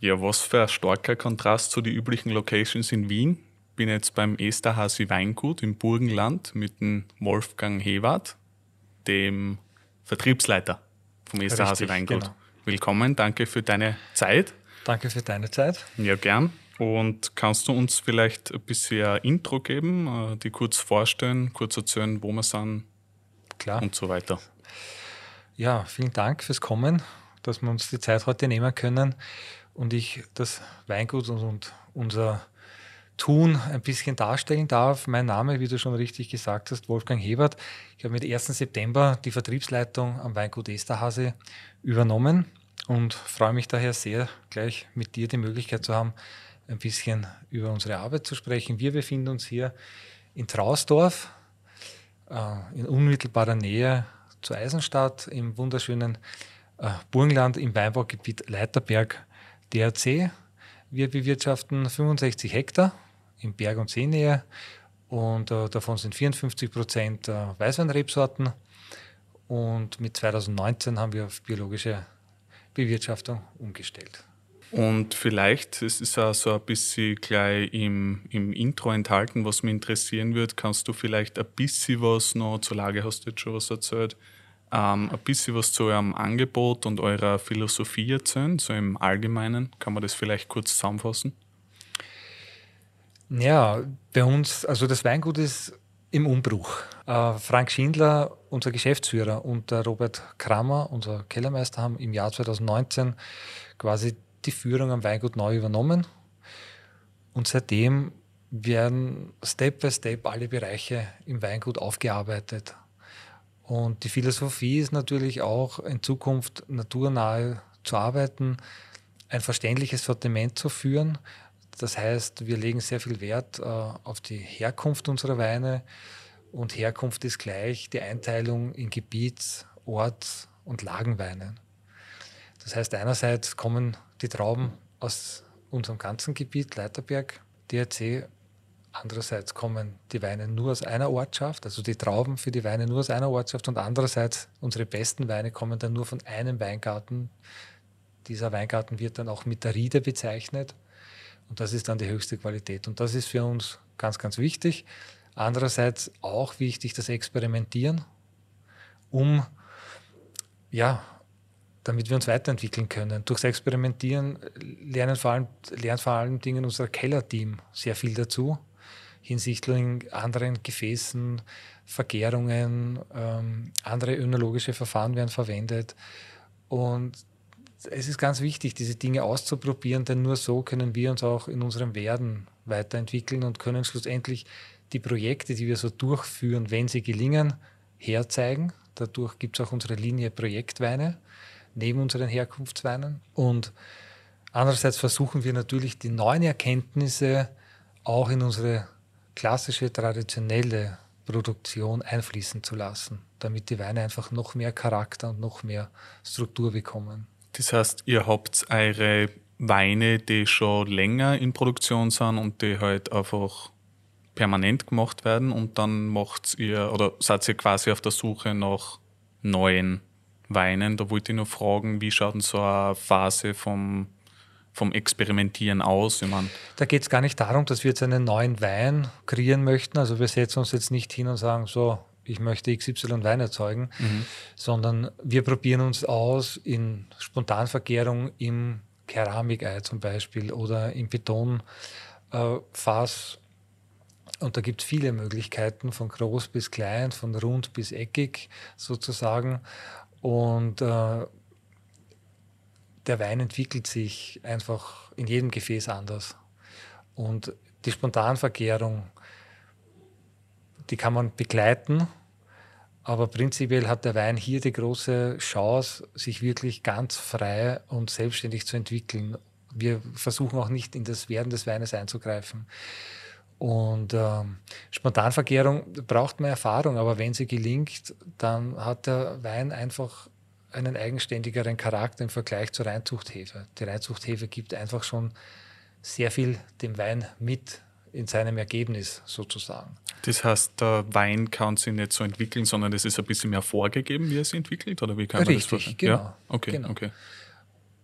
Ja, was für ein starker Kontrast zu den üblichen Locations in Wien. Bin jetzt beim Esterhasi Weingut im Burgenland mit dem Wolfgang Hewart, dem Vertriebsleiter vom Esterhasi Weingut. Genau. Willkommen, danke für deine Zeit. Danke für deine Zeit. Ja, gern. Und kannst du uns vielleicht ein bisschen ein Intro geben, äh, die kurz vorstellen, kurz erzählen, wo wir sind Klar. und so weiter? Ja, vielen Dank fürs Kommen, dass wir uns die Zeit heute nehmen können und ich das Weingut und unser Tun ein bisschen darstellen darf. Mein Name, wie du schon richtig gesagt hast, Wolfgang Hebert. Ich habe mit 1. September die Vertriebsleitung am Weingut Esterhase übernommen und freue mich daher sehr, gleich mit dir die Möglichkeit zu haben, ein bisschen über unsere Arbeit zu sprechen. Wir befinden uns hier in Trausdorf, äh, in unmittelbarer Nähe zur Eisenstadt, im wunderschönen äh, Burgenland im Weinbaugebiet Leiterberg DRC. Wir bewirtschaften 65 Hektar in Berg- und Seenähe und äh, davon sind 54 Prozent Weißweinrebsorten. Und mit 2019 haben wir auf biologische Bewirtschaftung umgestellt. Und vielleicht, es ist auch so ein bisschen gleich im, im Intro enthalten, was mich interessieren würde, kannst du vielleicht ein bisschen was noch zur Lage, hast du jetzt schon was erzählt, ähm, ein bisschen was zu eurem Angebot und eurer Philosophie erzählen, so im Allgemeinen. Kann man das vielleicht kurz zusammenfassen? Ja, bei uns, also das Weingut ist im Umbruch. Äh, Frank Schindler, unser Geschäftsführer, und der Robert Kramer, unser Kellermeister, haben im Jahr 2019 quasi die Führung am Weingut neu übernommen. Und seitdem werden Step by Step alle Bereiche im Weingut aufgearbeitet. Und die Philosophie ist natürlich auch in Zukunft naturnahe zu arbeiten, ein verständliches Sortiment zu führen. Das heißt, wir legen sehr viel Wert äh, auf die Herkunft unserer Weine. Und Herkunft ist gleich die Einteilung in Gebiets-, Orts- und Lagenweinen. Das heißt, einerseits kommen die Trauben aus unserem ganzen Gebiet, Leiterberg, DRC. Andererseits kommen die Weine nur aus einer Ortschaft, also die Trauben für die Weine nur aus einer Ortschaft und andererseits unsere besten Weine kommen dann nur von einem Weingarten. Dieser Weingarten wird dann auch mit der Riede bezeichnet und das ist dann die höchste Qualität und das ist für uns ganz, ganz wichtig. Andererseits auch wichtig das Experimentieren, um ja, damit wir uns weiterentwickeln können. Durchs Experimentieren lernen vor allem, lernt vor allem Dingen unser Kellerteam sehr viel dazu, hinsichtlich anderen Gefäßen, Vergärungen, ähm, andere önologische Verfahren werden verwendet. Und es ist ganz wichtig, diese Dinge auszuprobieren, denn nur so können wir uns auch in unserem Werden weiterentwickeln und können schlussendlich die Projekte, die wir so durchführen, wenn sie gelingen, herzeigen. Dadurch gibt es auch unsere Linie Projektweine neben unseren Herkunftsweinen. Und andererseits versuchen wir natürlich die neuen Erkenntnisse auch in unsere klassische, traditionelle Produktion einfließen zu lassen, damit die Weine einfach noch mehr Charakter und noch mehr Struktur bekommen. Das heißt, ihr habt eure Weine, die schon länger in Produktion sind und die halt einfach permanent gemacht werden und dann macht ihr oder seid ihr quasi auf der Suche nach neuen Weinen. Da wollte ich nur fragen, wie schaut denn so eine Phase vom, vom Experimentieren aus? Ich mein da geht es gar nicht darum, dass wir jetzt einen neuen Wein kreieren möchten. Also wir setzen uns jetzt nicht hin und sagen, so, ich möchte XY Wein erzeugen, mhm. sondern wir probieren uns aus in Spontanvergärung im Keramikei zum Beispiel oder im Betonfass. Und da gibt es viele Möglichkeiten, von groß bis klein, von rund bis eckig sozusagen. Und äh, der Wein entwickelt sich einfach in jedem Gefäß anders. Und die Spontanvergärung, die kann man begleiten, aber prinzipiell hat der Wein hier die große Chance, sich wirklich ganz frei und selbstständig zu entwickeln. Wir versuchen auch nicht in das Werden des Weines einzugreifen. Und ähm, Spontanvergärung braucht mehr Erfahrung, aber wenn sie gelingt, dann hat der Wein einfach einen eigenständigeren Charakter im Vergleich zur Reinzuchthefe. Die Reinzuchthefe gibt einfach schon sehr viel dem Wein mit in seinem Ergebnis sozusagen. Das heißt, der Wein kann sich nicht so entwickeln, sondern es ist ein bisschen mehr vorgegeben, wie er sich entwickelt? Oder wie kann man Richtig, das vorstellen? Genau, ja? Okay, genau. okay.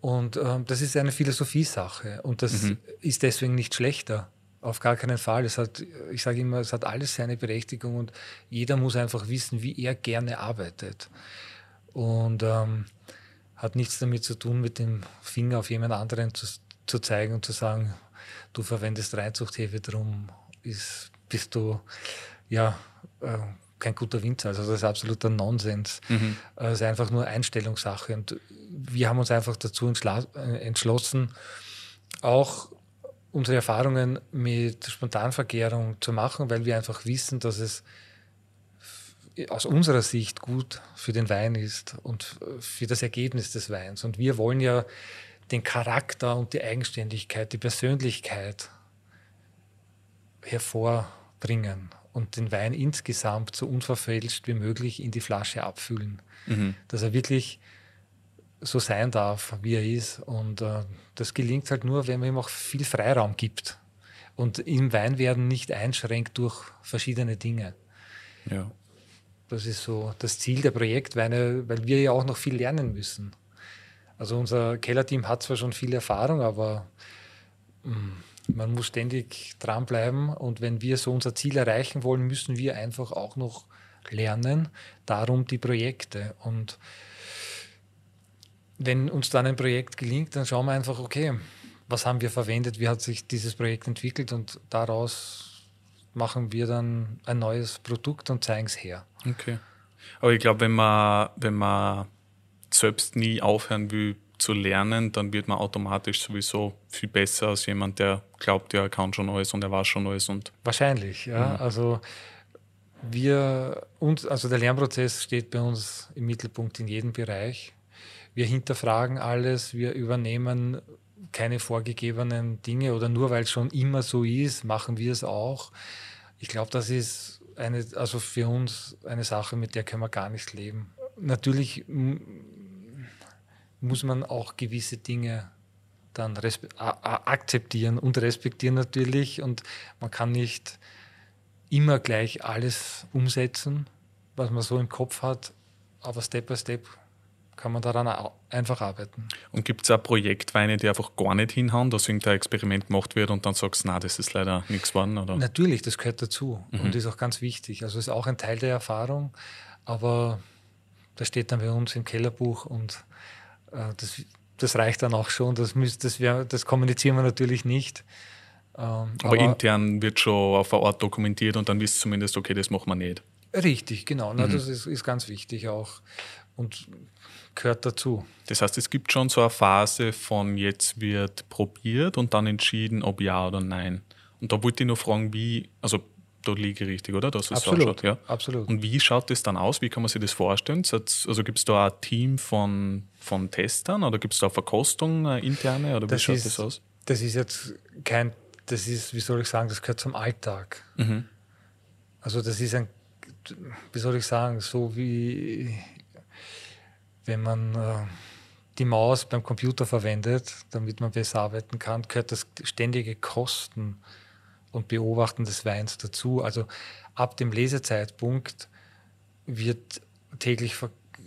Und ähm, das ist eine Philosophiesache und das mhm. ist deswegen nicht schlechter. Auf gar keinen Fall. Es hat, ich sage immer, es hat alles seine Berechtigung und jeder muss einfach wissen, wie er gerne arbeitet. Und ähm, hat nichts damit zu tun, mit dem Finger auf jemand anderen zu, zu zeigen und zu sagen, du verwendest Reinzuchthefe, drum ist, bist du ja äh, kein guter Winzer. Also das ist absoluter Nonsens. Mhm. Es ist einfach nur Einstellungssache. Und wir haben uns einfach dazu äh, entschlossen, auch unsere Erfahrungen mit Spontanvergärung zu machen, weil wir einfach wissen, dass es aus unserer Sicht gut für den Wein ist und für das Ergebnis des Weins. Und wir wollen ja den Charakter und die Eigenständigkeit, die Persönlichkeit hervorbringen und den Wein insgesamt so unverfälscht wie möglich in die Flasche abfüllen. Mhm. Dass er wirklich so sein darf, wie er ist. Und äh, das gelingt halt nur, wenn man ihm auch viel Freiraum gibt und im Weinwerden nicht einschränkt durch verschiedene Dinge. Ja. Das ist so das Ziel der Projektweine, weil wir ja auch noch viel lernen müssen. Also unser Kellerteam hat zwar schon viel Erfahrung, aber mh, mm, man muss ständig dranbleiben und wenn wir so unser Ziel erreichen wollen, müssen wir einfach auch noch lernen. Darum die Projekte. Und wenn uns dann ein Projekt gelingt, dann schauen wir einfach, okay, was haben wir verwendet, wie hat sich dieses Projekt entwickelt und daraus machen wir dann ein neues Produkt und zeigen es her. Okay. Aber ich glaube, wenn man, wenn man selbst nie aufhören will, zu lernen, dann wird man automatisch sowieso viel besser als jemand, der glaubt, ja, er kann schon alles und er weiß schon alles. Und Wahrscheinlich, ja. Mhm. Also wir, uns, also der Lernprozess steht bei uns im Mittelpunkt in jedem Bereich. Wir hinterfragen alles, wir übernehmen keine vorgegebenen Dinge oder nur weil es schon immer so ist, machen wir es auch. Ich glaube, das ist eine, also für uns eine Sache, mit der können wir gar nicht leben. Natürlich muss man auch gewisse Dinge dann akzeptieren und respektieren natürlich. Und man kann nicht immer gleich alles umsetzen, was man so im Kopf hat, aber Step by Step kann man daran einfach arbeiten. Und gibt es auch Projektweine, die einfach gar nicht hinhauen, dass irgendein Experiment gemacht wird und dann sagst du, na, das ist leider nichts geworden? Oder? Natürlich, das gehört dazu mhm. und ist auch ganz wichtig. Also ist auch ein Teil der Erfahrung, aber das steht dann bei uns im Kellerbuch und äh, das, das reicht dann auch schon. Das, müsst, das, wär, das kommunizieren wir natürlich nicht. Ähm, aber, aber, intern wird schon auf der Art dokumentiert und dann wisst zumindest, okay, das machen wir nicht. Richtig, genau. Mhm. Na, das ist, ist ganz wichtig auch und gehört dazu. Das heißt, es gibt schon so eine Phase von jetzt wird probiert und dann entschieden, ob ja oder nein. Und da wollte ich nur fragen, wie, also da liege ich richtig, oder? Dass absolut, so ja? absolut. Und wie schaut das dann aus? Wie kann man sich das vorstellen? Also gibt es da ein Team von, von Testern oder gibt es da eine Verkostung eine interne? Oder wie das schaut ist, das aus? Das ist jetzt kein, das ist, wie soll ich sagen, das gehört zum Alltag. Mhm. Also das ist ein, wie soll ich sagen, so wie wenn man äh, die Maus beim Computer verwendet, damit man besser arbeiten kann, gehört das ständige Kosten und Beobachten des Weins dazu. Also ab dem Lesezeitpunkt wird täglich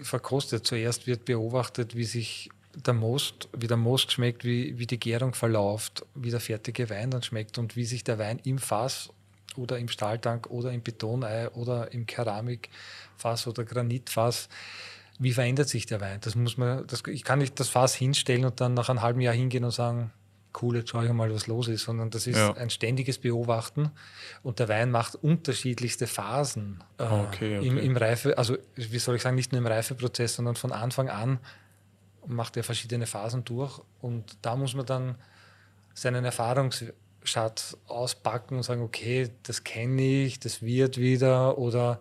verkostet. Zuerst wird beobachtet, wie sich der Most, wie der Most schmeckt, wie, wie die Gärung verläuft, wie der fertige Wein dann schmeckt und wie sich der Wein im Fass oder im Stahltank oder im Betonei oder im Keramikfass oder Granitfass, wie verändert sich der Wein? Das muss man, das, ich kann nicht das Fass hinstellen und dann nach einem halben Jahr hingehen und sagen, cool, jetzt schaue ich mal, was los ist, sondern das ist ja. ein ständiges Beobachten und der Wein macht unterschiedlichste Phasen äh, okay, okay. Im, Im, Reife, also wie soll ich sagen, nicht nur im Reifeprozess, sondern von Anfang an macht er verschiedene Phasen durch und da muss man dann seinen Erfahrungsschatz auspacken und sagen, okay, das kenne ich, das wird wieder oder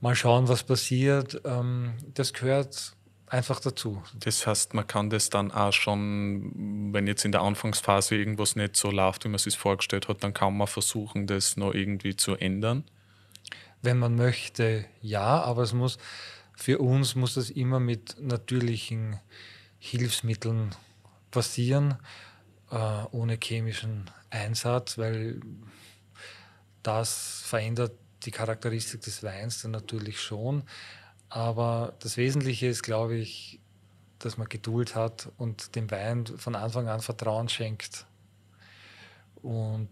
mal schauen, was passiert. Ähm, das gehört einfach dazu. Das heißt, man kann das dann auch schon, wenn jetzt in der Anfangsphase irgendwas nicht so läuft, wie man es sich vorgestellt hat, dann kann man versuchen, das noch irgendwie zu ändern. Wenn man möchte, ja, aber es muss für uns muss das immer mit natürlichen Hilfsmitteln passieren, äh, ohne chemischen Einsatz, weil das verändert die Charakteristik des Weins dann natürlich schon. Aber das Wesentliche ist, glaube ich, dass man Geduld hat und dem Wein von Anfang an Vertrauen schenkt. Und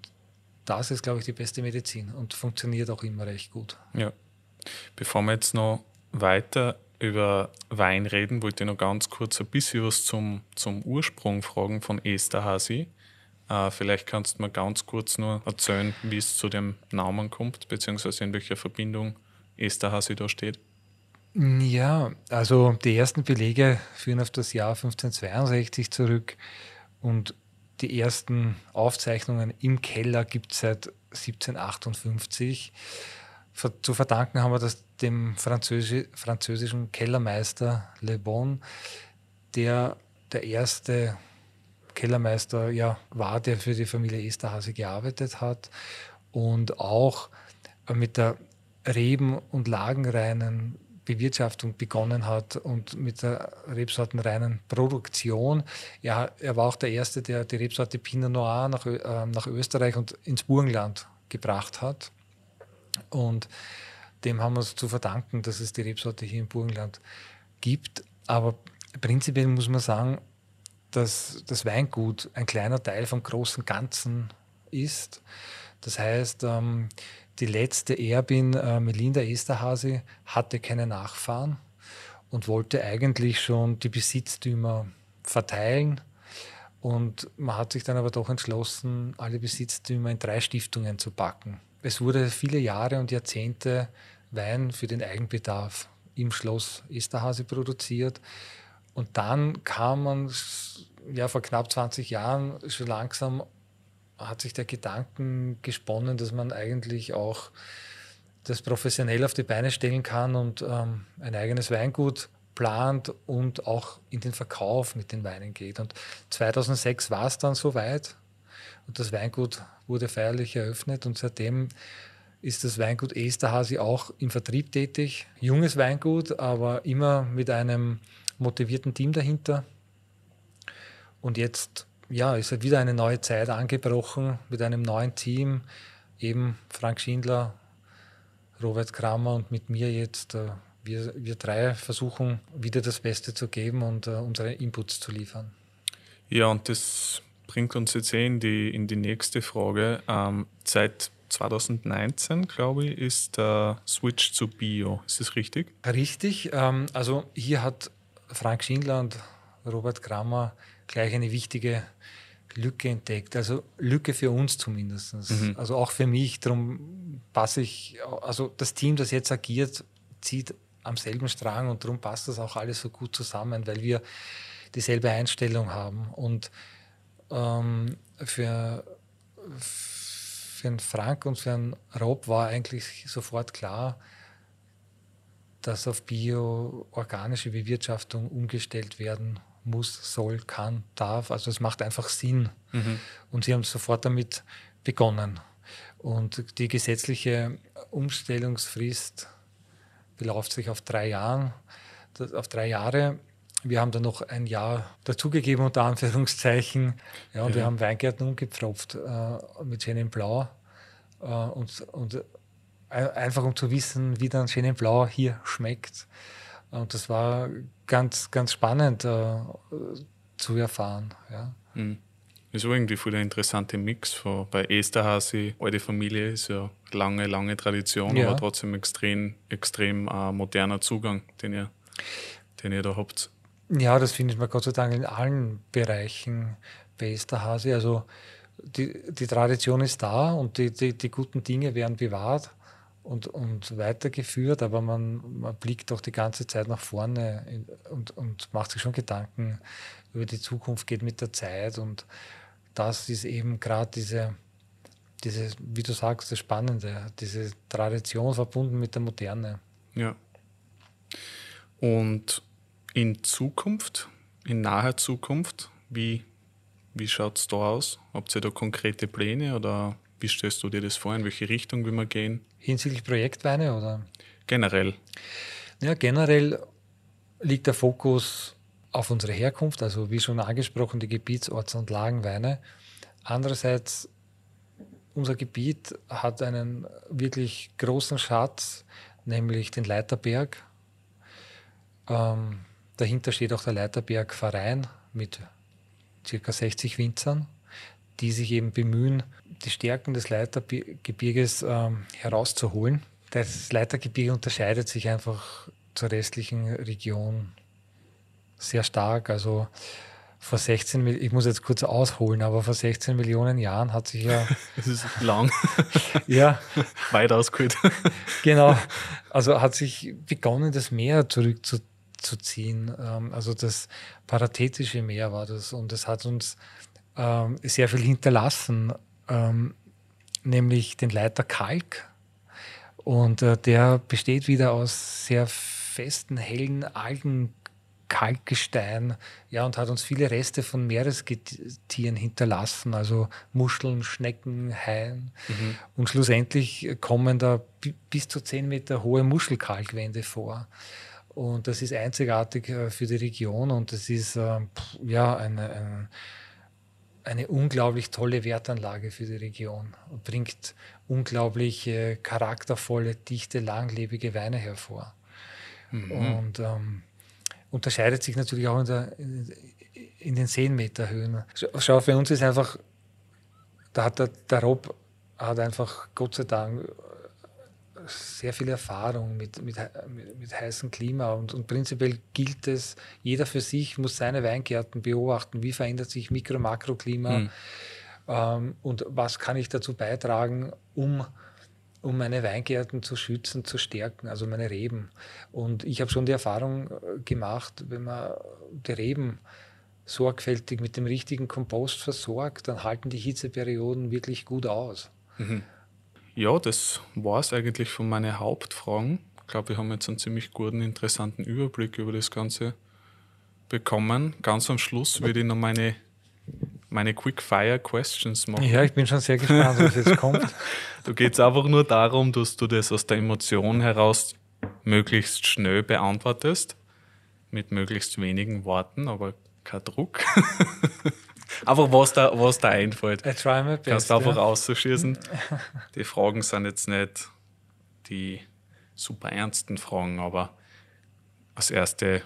das ist, glaube ich, die beste Medizin und funktioniert auch immer recht gut. Ja. Bevor wir jetzt noch weiter über Wein reden, wollte ich noch ganz kurz ein bisschen was zum, zum Ursprung fragen von Esterhazy. Äh, vielleicht kannst du mir ganz kurz nur erzählen, wie es zu dem Namen kommt, beziehungsweise in welcher Verbindung Esterhazy da steht. Ja, also die ersten Belege führen auf das Jahr 1562 zurück und die ersten Aufzeichnungen im Keller gibt es seit 1758. Zu verdanken haben wir das dem Französi französischen Kellermeister Le Bon, der der erste Kellermeister ja, war, der für die Familie Esterhase gearbeitet hat und auch mit der Reben- und Lagenreinen Bewirtschaftung begonnen hat und mit der rebsortenreinen Produktion. Er, er war auch der Erste, der die Rebsorte Pinot Noir nach, äh, nach Österreich und ins Burgenland gebracht hat. Und dem haben wir es zu verdanken, dass es die Rebsorte hier im Burgenland gibt. Aber prinzipiell muss man sagen, dass das Weingut ein kleiner Teil vom großen Ganzen ist. Das heißt, ähm, die letzte Erbin, äh, Melinda Esterhase, hatte keine Nachfahren und wollte eigentlich schon die Besitztümer verteilen. Und man hat sich dann aber doch entschlossen, alle Besitztümer in drei Stiftungen zu packen. Es wurde viele Jahre und Jahrzehnte Wein für den Eigenbedarf im Schloss Esterhase produziert. Und dann kam man ja vor knapp 20 Jahren schon langsam hat sich der Gedanken gesponnen, dass man eigentlich auch das professionell auf die Beine stellen kann und ähm, ein eigenes Weingut plant und auch in den Verkauf mit den Weinen geht. Und 2006 war es dann soweit und das Weingut wurde feierlich eröffnet und seitdem ist das Weingut Esterhasi auch im Vertrieb tätig. Junges Weingut, aber immer mit einem motivierten Team dahinter. Und jetzt ja, ist halt wieder eine neue Zeit angebrochen mit einem neuen Team. Eben Frank Schindler, Robert Kramer und mit mir jetzt. Äh, wir, wir drei versuchen wieder das Beste zu geben und uh, unsere Inputs zu liefern. Ja, und das bringt uns jetzt eh in die, in die nächste Frage. Ähm, seit 2019, glaube ich, ist der Switch zu Bio. Ist das richtig? Richtig. Ähm, also hier hat Frank Schindler und Robert Kramer gleich eine wichtige Lücke entdeckt. Also Lücke für uns zumindest. Mhm. Also auch für mich. Darum passe ich, also das Team, das jetzt agiert, zieht am selben Strang und darum passt das auch alles so gut zusammen, weil wir dieselbe Einstellung haben. Und ähm, für, für einen Frank und für einen Rob war eigentlich sofort klar, dass auf bio-organische Bewirtschaftung umgestellt werden muss, soll, kann, darf. Also es macht einfach Sinn. Mhm. Und sie haben sofort damit begonnen. Und die gesetzliche Umstellungsfrist beläuft sich auf drei Jahre. Auf drei Jahre. Wir haben dann noch ein Jahr dazugegeben, unter Anführungszeichen. Ja, und ja. wir haben Weingärten umgepfropft äh, mit Chenin Blau. Äh, und, und einfach um zu wissen, wie dann Chenin Blau hier schmeckt. Und das war ganz, ganz spannend äh, zu erfahren. Ja. Mhm. Ist irgendwie voll der interessante Mix von, bei Esterhazy, alte Familie ist ja lange, lange Tradition, ja. aber trotzdem extrem, extrem äh, moderner Zugang, den ihr, den ihr da habt. Ja, das findet man Gott sei Dank in allen Bereichen bei Esterhazy. Also die, die Tradition ist da und die, die, die guten Dinge werden bewahrt und, und weitergeführt, aber man, man blickt doch die ganze Zeit nach vorne und, und macht sich schon Gedanken über die Zukunft, geht mit der Zeit und das ist eben gerade diese, diese, wie du sagst, das Spannende, diese Tradition verbunden mit der Moderne. Ja. Und in Zukunft, in naher Zukunft, wie, wie schaut es da aus? Habt ihr da konkrete Pläne oder wie stellst du dir das vor? In welche Richtung will man gehen? Hinsichtlich Projektweine oder? Generell. Ja, generell liegt der Fokus auf unsere Herkunft, also wie schon angesprochen, die Gebiets-, Orts- und Lagenweine. Andererseits, unser Gebiet hat einen wirklich großen Schatz, nämlich den Leiterberg. Ähm, Dahinter steht auch der Leiterberg Verein mit ca. 60 Winzern, die sich eben bemühen, die Stärken des Leitergebirges ähm, herauszuholen. Das Leitergebirge unterscheidet sich einfach zur restlichen Region sehr stark. Also vor 16, ich muss jetzt kurz ausholen, aber vor 16 Millionen Jahren hat sich ja. Das ist lang. ja. Weit ausgeholt. genau. Also hat sich begonnen, das Meer zurückzuziehen. Ähm, also das Parathetische Meer war das. Und es hat uns ähm, sehr viel hinterlassen, ähm, nämlich den Leiter Kalk. Und äh, der besteht wieder aus sehr festen, hellen Algen Kalkgestein, ja, und hat uns viele Reste von Meerestieren hinterlassen, also Muscheln, Schnecken, Haien. Mhm. Und schlussendlich kommen da bis zu 10 Meter hohe Muschelkalkwände vor. Und das ist einzigartig äh, für die Region und das ist äh, ja eine, eine, eine, unglaublich tolle Wertanlage für die Region und bringt unglaublich charaktervolle, dichte, langlebige Weine hervor. Mhm. Und ähm, unterscheidet sich natürlich auch in, der, in den Seenmeterhöhen. Schau, für uns ist einfach, da hat der, der Rob hat einfach Gott sei Dank sehr viel Erfahrung mit, mit, mit, heißem Klima und, und, prinzipiell gilt es, jeder für sich muss seine Weingärten beobachten, wie verändert sich Mikro- und Makroklima mhm. ähm, und was kann ich dazu beitragen, um um meine Weingärten zu schützen, zu stärken, also meine Reben. Und ich habe schon die Erfahrung äh, gemacht, wenn man die Reben sorgfältig mit dem richtigen Kompost versorgt, dann halten die Hitzeperioden wirklich gut aus. Mhm. Ja, das war es eigentlich von meinen Hauptfragen. Ich glaube, wir haben jetzt einen ziemlich guten, interessanten Überblick über das Ganze bekommen. Ganz am Schluss würde ich noch meine meine Quick-Fire-Questions machen. Ja, ich bin schon sehr gespannt, was jetzt kommt. da geht es einfach nur darum, dass du das aus der Emotion heraus möglichst schnell beantwortest, mit möglichst wenigen Worten, aber kein Druck. einfach was da, was da einfällt. I try my best, Kannst du einfach ja. auszuschießen. Die Fragen sind jetzt nicht die super ernsten Fragen, aber als erste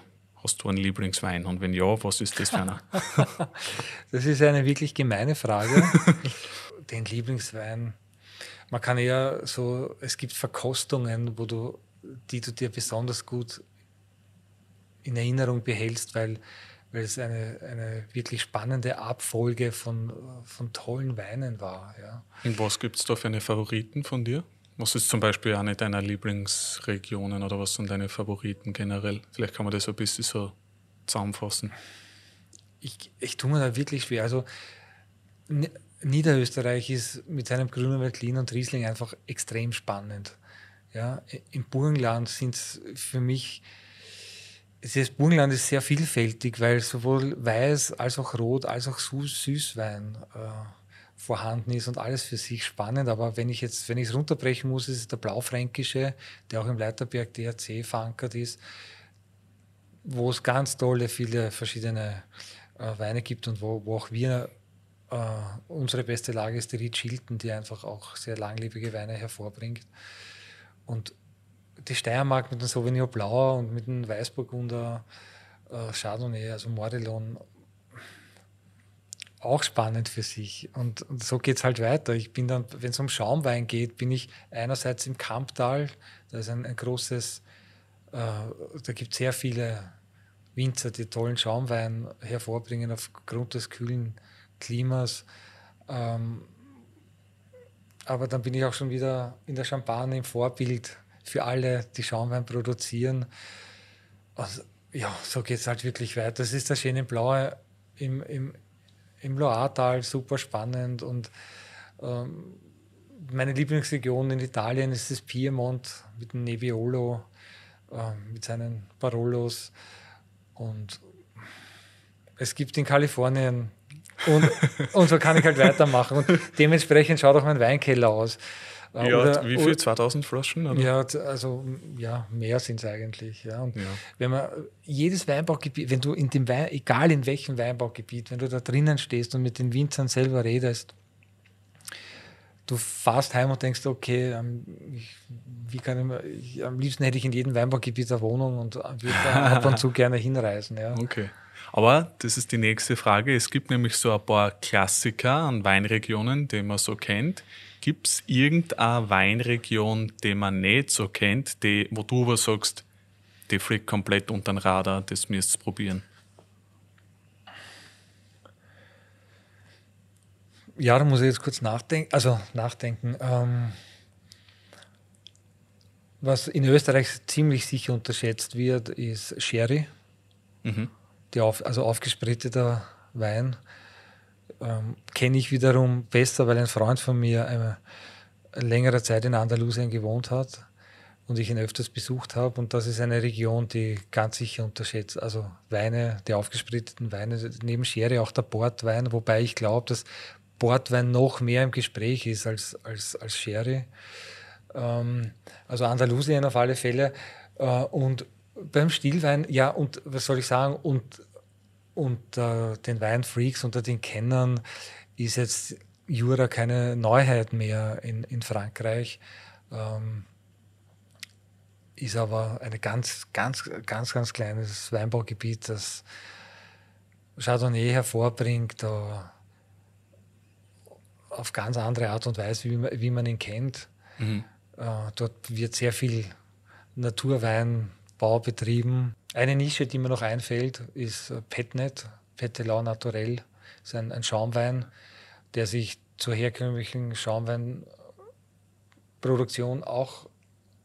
Hast du einen Lieblingswein? Und wenn ja, was ist das für einer? das ist eine wirklich gemeine Frage. Den Lieblingswein. Man kann eher so, es gibt Verkostungen, wo du, die du dir besonders gut in Erinnerung behältst, weil, weil es eine, eine wirklich spannende Abfolge von, von tollen Weinen war. Ja. Und was gibt es da für eine Favoriten von dir? Was ist zum Beispiel eine deiner Lieblingsregionen oder was sind deine Favoriten generell? Vielleicht kann man das ein bisschen so zusammenfassen. Ich, ich tue mir da wirklich schwer. Also Niederösterreich ist mit seinem Grünen Veltlin und Riesling einfach extrem spannend. Ja, Im Burgenland sind es für mich, das Burgenland ist sehr vielfältig, weil sowohl Weiß als auch Rot als auch Süßwein äh, vorhanden ist und alles für sich spannend. Aber wenn ich jetzt, wenn ich es runterbrechen muss, ist es der Blaufränkische, der auch im Leiterberg DRC verankert ist, wo es ganz tolle, viele verschiedene äh, Weine gibt und wo, wo auch wir äh, unsere beste Lage ist die Ried Schilten, die einfach auch sehr langlebige Weine hervorbringt. Und die Steiermark mit dem Sauvignon Blau und mit dem Weißburgunder äh, Chardonnay, also Morillon auch spannend für sich. Und, und so geht es halt weiter. Ich bin dann, wenn es um Schaumwein geht, bin ich einerseits im Kamptal, da ist ein, ein großes, äh, da gibt es sehr viele Winzer, die tollen Schaumwein hervorbringen aufgrund des kühlen Klimas. Ähm, aber dann bin ich auch schon wieder in der Champagne im Vorbild für alle, die Schaumwein produzieren. Also, ja, so geht es halt wirklich weiter. Das ist das schöne Blaue im, im, im Loatal super spannend und ähm, meine Lieblingsregion in Italien ist das Piemont mit dem Nebbiolo, äh, mit seinen Barolos und es gibt in Kalifornien und, und so kann ich halt weitermachen und dementsprechend schaut auch mein Weinkeller aus. Ja, oder, wie viel? 2000 Flaschen? Oder? Ja, also ja, mehr sind es eigentlich. Ja. Und ja. wenn man jedes Weinbaugebiet, wenn du in dem Wein, egal in welchem Weinbaugebiet, wenn du da drinnen stehst und mit den Winzern selber redest, du fährst heim und denkst, okay, ähm, ich, wie kann ich, ich, am liebsten hätte ich in jedem Weinbaugebiet eine Wohnung und würde ab und zu gerne hinreisen. Ja. Okay. Aber das ist die nächste Frage. Es gibt nämlich so ein paar Klassiker an Weinregionen, die man so kennt. Gibt es irgendeine Weinregion, die man nicht so kennt, die, wo du aber sagst, die fliegt komplett unter den Radar, das müsst ihr probieren? Ja, da muss ich jetzt kurz nachdenken. Also nachdenken. Ähm, was in Österreich ziemlich sicher unterschätzt wird, ist Sherry. Mhm. Die auf, also aufgespritteter Wein. Ähm, Kenne ich wiederum besser, weil ein Freund von mir eine längere Zeit in Andalusien gewohnt hat und ich ihn öfters besucht habe. Und das ist eine Region, die ganz sicher unterschätzt. Also Weine, die aufgespritteten Weine, neben Sherry auch der Portwein, wobei ich glaube, dass Portwein noch mehr im Gespräch ist als, als, als Sherry. Ähm, also Andalusien auf alle Fälle. Äh, und beim Stillwein, ja, und was soll ich sagen, und unter den Weinfreaks, unter den Kennern ist jetzt Jura keine Neuheit mehr in, in Frankreich. Ähm, ist aber ein ganz, ganz, ganz, ganz kleines Weinbaugebiet, das Chardonnay hervorbringt. Auf ganz andere Art und Weise, wie man, wie man ihn kennt. Mhm. Äh, dort wird sehr viel Naturweinbau betrieben. Eine Nische, die mir noch einfällt, ist Petnet, Petelau Naturell. Das ist ein, ein Schaumwein, der sich zur herkömmlichen Schaumweinproduktion auch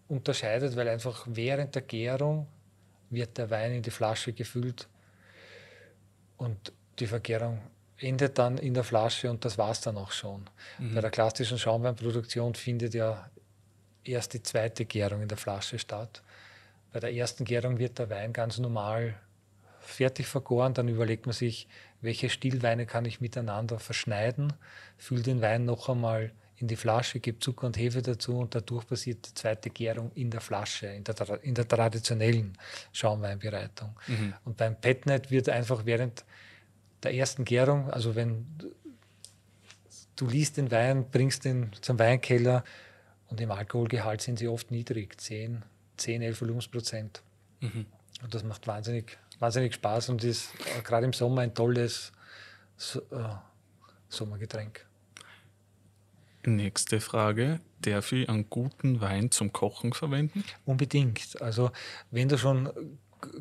unterscheidet, weil einfach während der Gärung wird der Wein in die Flasche gefüllt und die Vergärung endet dann in der Flasche und das war es dann auch schon. Mhm. Bei der klassischen Schaumweinproduktion findet ja erst die zweite Gärung in der Flasche statt. Bei der ersten Gärung wird der Wein ganz normal fertig vergoren, dann überlegt man sich, welche Stillweine kann ich miteinander verschneiden, füllt den Wein noch einmal in die Flasche, gibt Zucker und Hefe dazu und dadurch passiert die zweite Gärung in der Flasche, in der, in der traditionellen Schaumweinbereitung. Mhm. Und beim Petnet wird einfach während der ersten Gärung, also wenn du liest den Wein, bringst den zum Weinkeller und im Alkoholgehalt sind sie oft niedrig, 10, 10 11 Volumensprozent. Mhm. Und das macht wahnsinnig, wahnsinnig Spaß und ist gerade im Sommer ein tolles äh, Sommergetränk. Nächste Frage. Darf ich einen guten Wein zum Kochen verwenden? Unbedingt. Also wenn du schon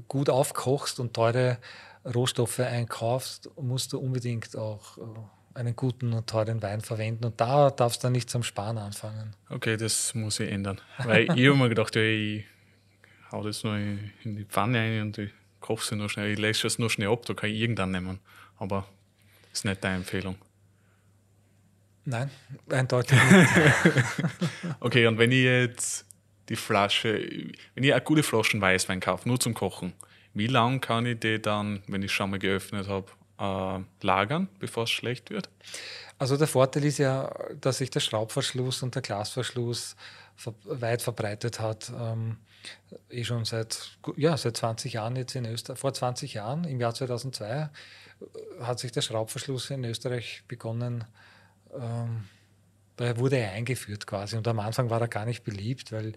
gut aufkochst und teure Rohstoffe einkaufst, musst du unbedingt auch äh, einen guten und teuren Wein verwenden. Und da darfst du nicht zum Sparen anfangen. Okay, das muss ich ändern. Weil ich habe mir gedacht, ja, ich hau das nur in die Pfanne ein und ich koche es nur schnell. Ich lösche es nur schnell ab, da kann ich irgendwann nehmen. Aber das ist nicht deine Empfehlung. Nein, eindeutig nicht. okay, und wenn ich jetzt die Flasche, wenn ich eine gute Flasche Weißwein kaufe, nur zum Kochen, wie lange kann ich die dann, wenn ich schon mal geöffnet habe, äh, lagern, bevor es schlecht wird? Also der Vorteil ist ja, dass sich der Schraubverschluss und der Glasverschluss weit verbreitet hat. Ähm, eh schon seit, ja, seit 20 Jahren jetzt in Österreich. Vor 20 Jahren, im Jahr 2002, äh, hat sich der Schraubverschluss in Österreich begonnen ähm, da wurde er eingeführt quasi. Und am Anfang war er gar nicht beliebt, weil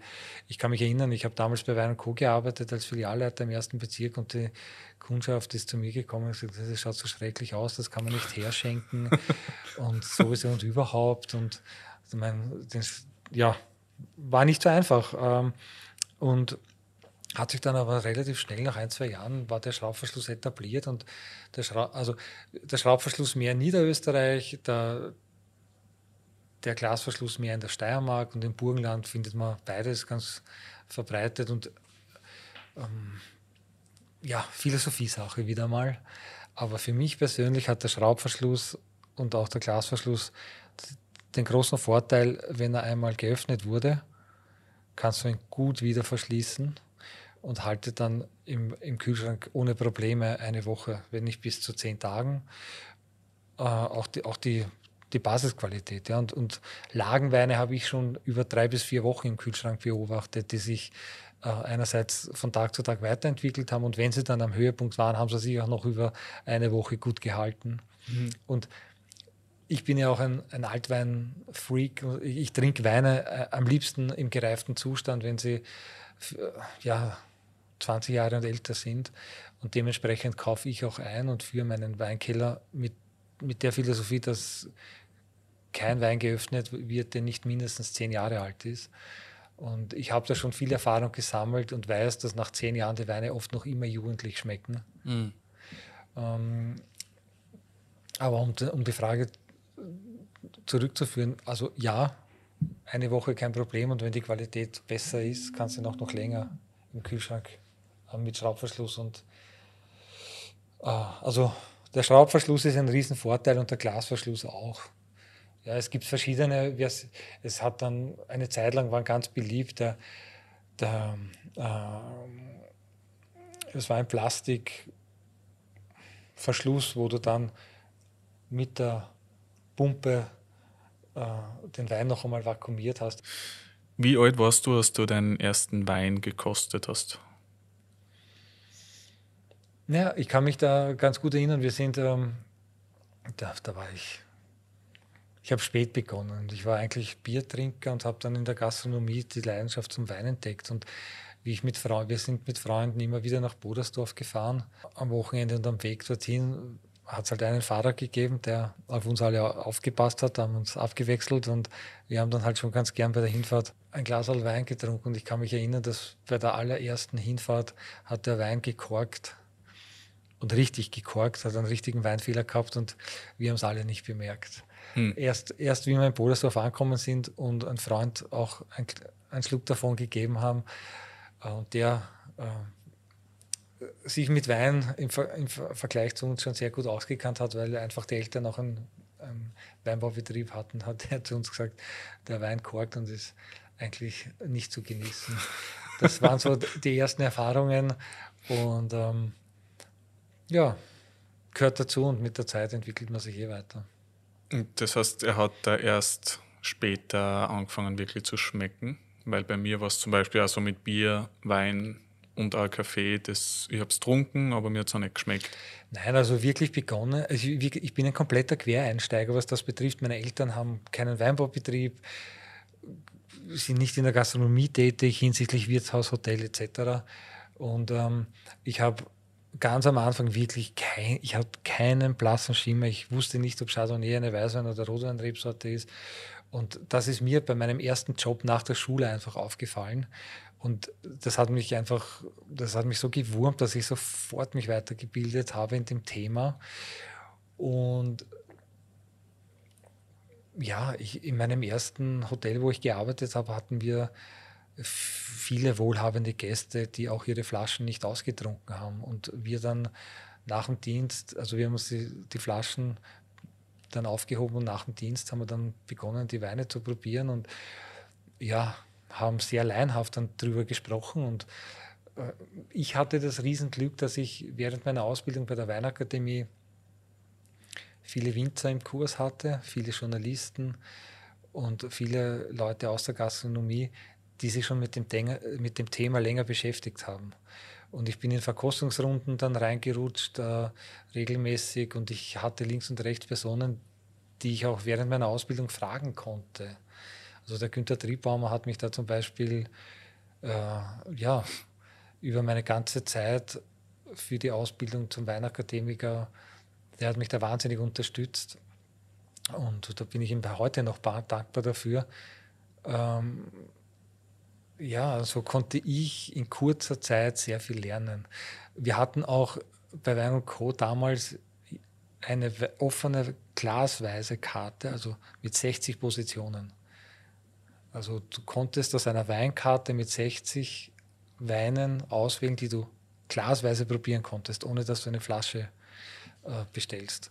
ich kann mich erinnern, ich habe damals bei Wein Co. gearbeitet als Filialleiter im ersten Bezirk und die Kundschaft ist zu mir gekommen und gesagt, das schaut so schrecklich aus, das kann man nicht herschenken und sowieso und überhaupt. Und ich mein, das, ja, war nicht so einfach. Ähm, und hat sich dann aber relativ schnell, nach ein, zwei Jahren, war der Schraubverschluss etabliert und der, Schra also der Schraubverschluss mehr in Niederösterreich, der, der Glasverschluss mehr in der Steiermark und im Burgenland findet man beides ganz verbreitet und ähm, ja, Philosophie-Sache wieder mal. Aber für mich persönlich hat der Schraubverschluss und auch der Glasverschluss den großen Vorteil, wenn er einmal geöffnet wurde, kannst du ihn gut wieder verschließen und haltet dann im, im Kühlschrank ohne Probleme eine Woche, wenn nicht bis zu zehn Tagen. Äh, auch, die, auch die die Basisqualität. Ja. Und, und Lagenweine habe ich schon über drei bis vier Wochen im Kühlschrank beobachtet, die sich äh, einerseits von Tag zu Tag weiterentwickelt haben und wenn sie dann am Höhepunkt waren, haben sie sich auch noch über eine Woche gut gehalten. Mhm. Und ich bin ja auch ein, ein Altwein-Freak. Ich trinke Weine äh, am liebsten im gereiften Zustand, wenn sie ja, 20 Jahre und älter sind. Und dementsprechend kaufe ich auch ein und führe meinen Weinkeller mit, mit der Philosophie, dass kein Wein geöffnet wird, der nicht mindestens zehn Jahre alt ist. Und ich habe da schon viel Erfahrung gesammelt und weiß, dass nach zehn Jahren die Weine oft noch immer jugendlich schmecken. Mhm. Ähm, aber um, um die Frage zurückzuführen, also ja, eine Woche kein Problem und wenn die Qualität besser ist, kannst du noch, noch länger im Kühlschrank mit Schraubverschluss und äh, also der Schraubverschluss ist ein Riesenvorteil und der Glasverschluss auch. Ja, es gibt verschiedene, es hat dann eine Zeit lang waren ganz beliebt, der, der äh, es war ein Plastikverschluss, wo du dann mit der Pumpe äh, den Wein noch einmal vakuumiert hast. Wie alt warst du, als du deinen ersten Wein gekostet hast? Ja, ich kann mich da ganz gut erinnern. Wir sind, ähm, da, da war ich, ich habe spät begonnen ich war eigentlich Biertrinker und habe dann in der Gastronomie die Leidenschaft zum Wein entdeckt. Und wie ich mit Freunden, wir sind mit Freunden immer wieder nach Bodersdorf gefahren am Wochenende und am Weg dorthin hat es halt einen Fahrer gegeben, der auf uns alle aufgepasst hat, haben uns abgewechselt und wir haben dann halt schon ganz gern bei der Hinfahrt ein Glas Wein getrunken und ich kann mich erinnern, dass bei der allerersten Hinfahrt hat der Wein gekorkt und richtig gekorkt, hat einen richtigen Weinfehler gehabt und wir haben es alle nicht bemerkt. Hm. Erst, erst wie wir in Bodersdorf angekommen sind und ein Freund auch einen Schluck davon gegeben haben äh, und der äh, sich mit Wein im, Ver im, Vergleich zu uns schon sehr gut ausgekannt hat, weil einfach die Eltern auch einen, einen Weinbaubetrieb hatten, hat er zu uns gesagt, der Wein korkt und ist eigentlich nicht zu genießen. Das waren so die ersten Erfahrungen und ähm, ja, gehört dazu und mit der Zeit entwickelt man sich eh weiter. Das heißt, er hat da erst später angefangen wirklich zu schmecken, weil bei mir war es zum Beispiel auch so mit Bier, Wein, und auch Kaffee, das, ich habe es getrunken, aber mir hat es auch nicht geschmeckt. Nein, also wirklich begonnen. Also ich, ich bin ein kompletter Quereinsteiger, was das betrifft. Meine Eltern haben keinen Weinbaubetrieb, sind nicht in der Gastronomie tätig hinsichtlich Wirtshaus, Hotel etc. Und ähm, ich habe ganz am Anfang wirklich kein, ich habe keinen blassen Schimmer. Ich wusste nicht, ob Chardonnay eine Weißwein- oder Rotweinrebsorte ist. Und das ist mir bei meinem ersten Job nach der Schule einfach aufgefallen. Und das hat mich einfach, das hat mich so gewurmt, dass ich sofort mich weitergebildet habe in dem Thema. Und ja, ich, in meinem ersten Hotel, wo ich gearbeitet habe, hatten wir viele wohlhabende Gäste, die auch ihre Flaschen nicht ausgetrunken haben. Und wir dann nach dem Dienst, also wir haben uns die, die Flaschen dann aufgehoben und nach dem Dienst haben wir dann begonnen, die Weine zu probieren. Und ja, haben sehr leinhaft dann darüber gesprochen und äh, ich hatte das Riesenglück, dass ich während meiner Ausbildung bei der Weinakademie viele Winzer im Kurs hatte, viele Journalisten und viele Leute aus der Gastronomie, die sich schon mit dem, mit dem Thema länger beschäftigt haben. Und ich bin in Verkostungsrunden dann reingerutscht, äh, regelmäßig, und ich hatte links und rechts Personen, die ich auch während meiner Ausbildung fragen konnte. Also der Günther Triebaumer hat mich da zum Beispiel äh, ja, über meine ganze Zeit für die Ausbildung zum Weinakademiker, der hat mich da wahnsinnig unterstützt. Und da bin ich ihm heute noch dankbar dafür. Ähm, ja, so konnte ich in kurzer Zeit sehr viel lernen. Wir hatten auch bei Wein Co. damals eine offene glasweise Karte, also mit 60 Positionen. Also du konntest aus einer Weinkarte mit 60 Weinen auswählen, die du glasweise probieren konntest, ohne dass du eine Flasche äh, bestellst.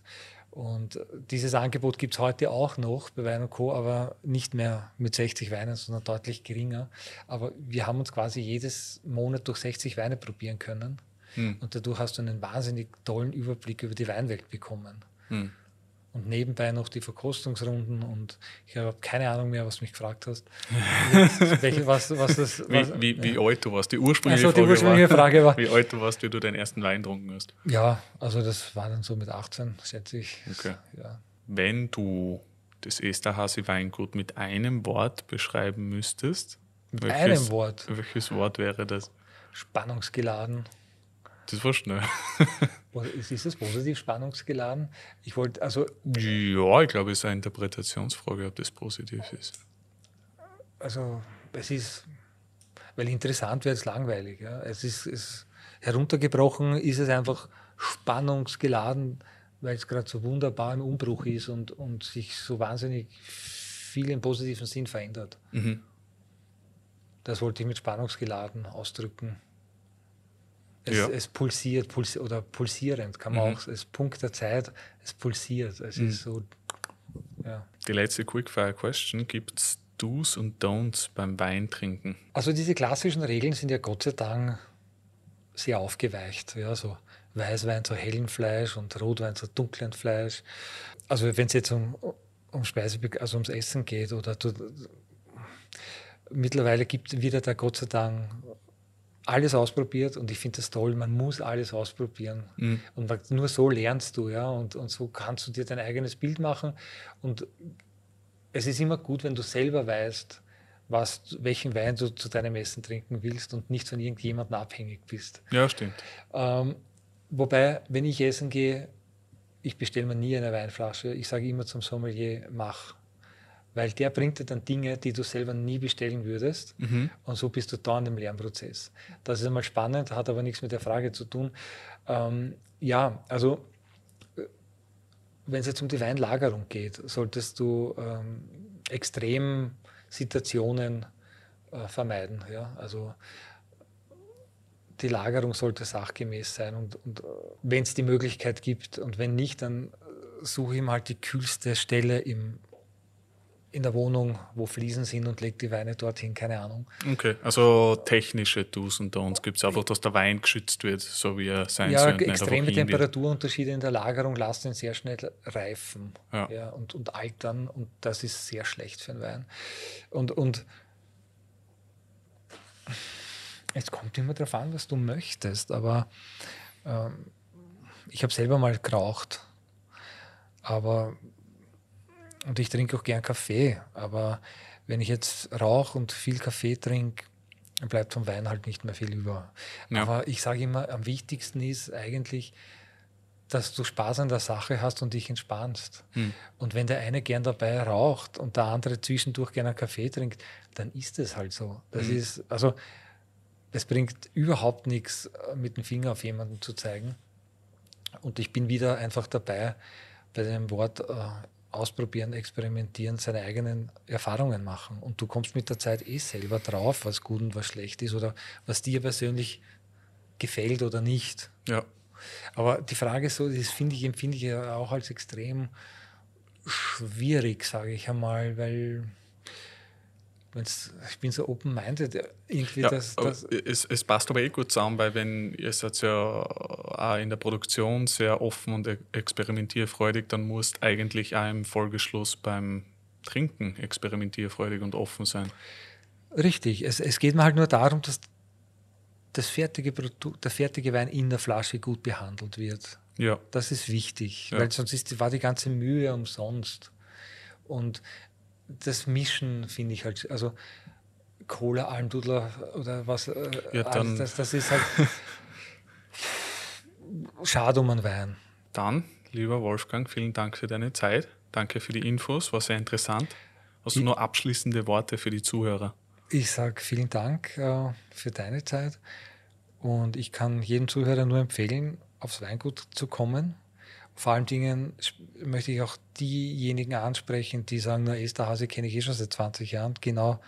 Und dieses Angebot gibt es heute auch noch bei Wein Co., aber nicht mehr mit 60 Weinen, sondern deutlich geringer. Aber wir haben uns quasi jedes Monat durch 60 Weine probieren können. Hm. Und dadurch hast du einen wahnsinnig tollen Überblick über die Weinwelt bekommen. Hm und nebenbei noch die Verkostungsrunden und ich habe keine Ahnung mehr, was du mich gefragt hast. Welche, was, was das, was, wie, wie, ja. wie, alt du warst. Die ursprüngliche, also, die ursprüngliche Frage, war, Wie alt du warst, wie du deinen ersten Wein getrunken hast. Ja, also das war dann so mit 18, schätze ich. Okay. Ja. wenn du das Esterhazy Weingut mit einem Wort beschreiben müsstest, Mit welches, einem Wort. welches Wort wäre das? Spannungsgeladen. Das war schnell. Ist ist es positiv spannungsgeladen? Ich wollte, also, Ja, ich glaube, es ist eine Interpretationsfrage, ob das positiv ist. also es ist, weil interessant wäre es langweilig. Ja. Es ist es, heruntergebrochen, ist es einfach spannungsgeladen, weil es gerade so wunderbar im Umbruch ist und, und sich so wahnsinnig viel im positiven Sinn verändert. Mhm. Das wollte ich mit spannungsgeladen ausdrücken. Es, Ja. es pulsiert pulsi oder pulsierend, kann man Mhm. auch. Es Punkt der Zeit, es pulsiert. Es Mhm. ist so, ja. Die letzte Quickfire-Question: Gibt es Do's und Don'ts beim Weintrinken? Also diese klassischen Regeln sind ja Gott sei Dank sehr aufgeweicht. Ja, so Weißwein zu hellen Fleisch und Rotwein zu dunklen Fleisch. Also wenn es jetzt um, um Speise, also ums Essen geht oder mittlerweile gibt wieder da Gott sei Dank alles ausprobiert und ich finde das toll, man muss alles ausprobieren. Mhm. Und man- nur so lernst du, ja, und, und so kannst du dir dein eigenes Bild machen. Und es ist immer gut, wenn du selber weißt, was, welchen Wein du zu deinem Essen trinken willst und nicht von irgendjemandem abhängig bist. Ja, stimmt. Ähm, wobei, wenn ich essen gehe, ich bestelle mir nie eine Weinflasche. Ich sage immer zum Sommelier, mach. Weil der bringt dir dann Dinge, die du selber nie bestellen würdest. Mhm. Und so bist du dauernd im Lernprozess. Das ist einmal spannend, hat aber nichts mit der Frage zu tun. Ähm, ja, also äh, wenn es jetzt um die Weinlagerung geht, solltest du ähm, Extremsituationen äh, vermeiden. Ja? Also die Lagerung sollte sachgemäß sein und, und wenn es die Möglichkeit gibt und wenn nicht, dann äh, suche ich mal die kühlste Stelle im, in der Wohnung, wo Fliesen sind und leg die Weine dorthin, keine Ahnung. Okay, also technische Do's und Don'ts gibt es einfach, dass der Wein geschützt wird, so wie er sein Ja, soll. nicht extreme. Temperaturunterschiede in der Lagerung lassen ihn sehr schnell reifen Ja. und, und altern und das ist sehr schlecht für einen Wein. Und, und es kommt immer darauf an, was du möchtest, aber ähm, ich habe selber mal geraucht, aber und ich trinke auch gern Kaffee, aber wenn ich jetzt rauche und viel Kaffee trinke, dann bleibt vom Wein halt nicht mehr viel über. Ja. Aber ich sage immer, am wichtigsten ist eigentlich, dass du Spaß an der Sache hast und dich entspannst. Hm. Und wenn der eine gern dabei raucht und der andere zwischendurch gerne einen Kaffee trinkt, dann ist es halt so. Das Mhm. ist, also, es bringt überhaupt nichts, mit dem Finger auf jemanden zu zeigen. Und ich bin wieder einfach dabei, bei dem Wort äh, ausprobieren, experimentieren, seine eigenen Erfahrungen machen. Und du kommst mit der Zeit eh selber drauf, was gut und was schlecht ist oder was dir persönlich gefällt oder nicht. Ja. Aber die Frage ist so, das finde ich, empfinde ich ja auch als extrem schwierig, sage ich einmal, weil ich bin so open-minded, irgendwie Ja, das, aber das es, es passt aber eh gut zusammen, weil wenn ihr seid ja auch in der Produktion sehr offen und e- experimentierfreudig, dann musst eigentlich auch im Folgeschluss beim Trinken experimentierfreudig und offen sein. richtig. Es, es geht mir halt nur darum, dass das fertige Produkt, der fertige Wein in der Flasche gut behandelt wird. Ja, Das ist wichtig, Ja. weil sonst ist, war die ganze Mühe umsonst. Und das Mischen finde ich halt, also Cola, Almdudler oder was, äh, Ja, dann- das, das ist halt schade um einen Wein. dann, lieber Wolfgang, vielen Dank für deine Zeit. Danke für die Infos, war sehr interessant. Hast du Ich- noch abschließende Worte für die Zuhörer? Ich sage vielen Dank äh, für deine Zeit und ich kann jedem Zuhörer nur empfehlen, aufs Weingut zu kommen. Vor allen Dingen möchte ich auch diejenigen ansprechen, die sagen, na, Esterhase kenne ich eh schon seit 20 Jahren. Genau,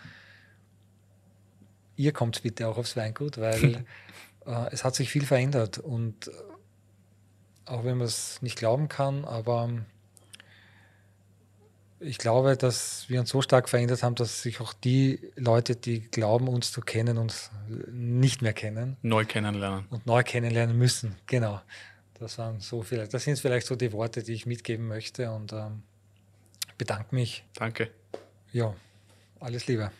ihr kommt bitte auch aufs Weingut, weil äh, es hat sich viel verändert und äh, auch wenn man es nicht glauben kann, aber ähm, ich glaube, dass wir uns so stark verändert haben, dass sich auch die Leute, die glauben, uns zu kennen, uns nicht mehr kennen Neu kennenlernen. und neu kennenlernen müssen. Genau. Das waren so vielleicht, das sind vielleicht so die Worte, die ich mitgeben möchte und ähm, bedanke mich. Danke. Ja, alles Liebe.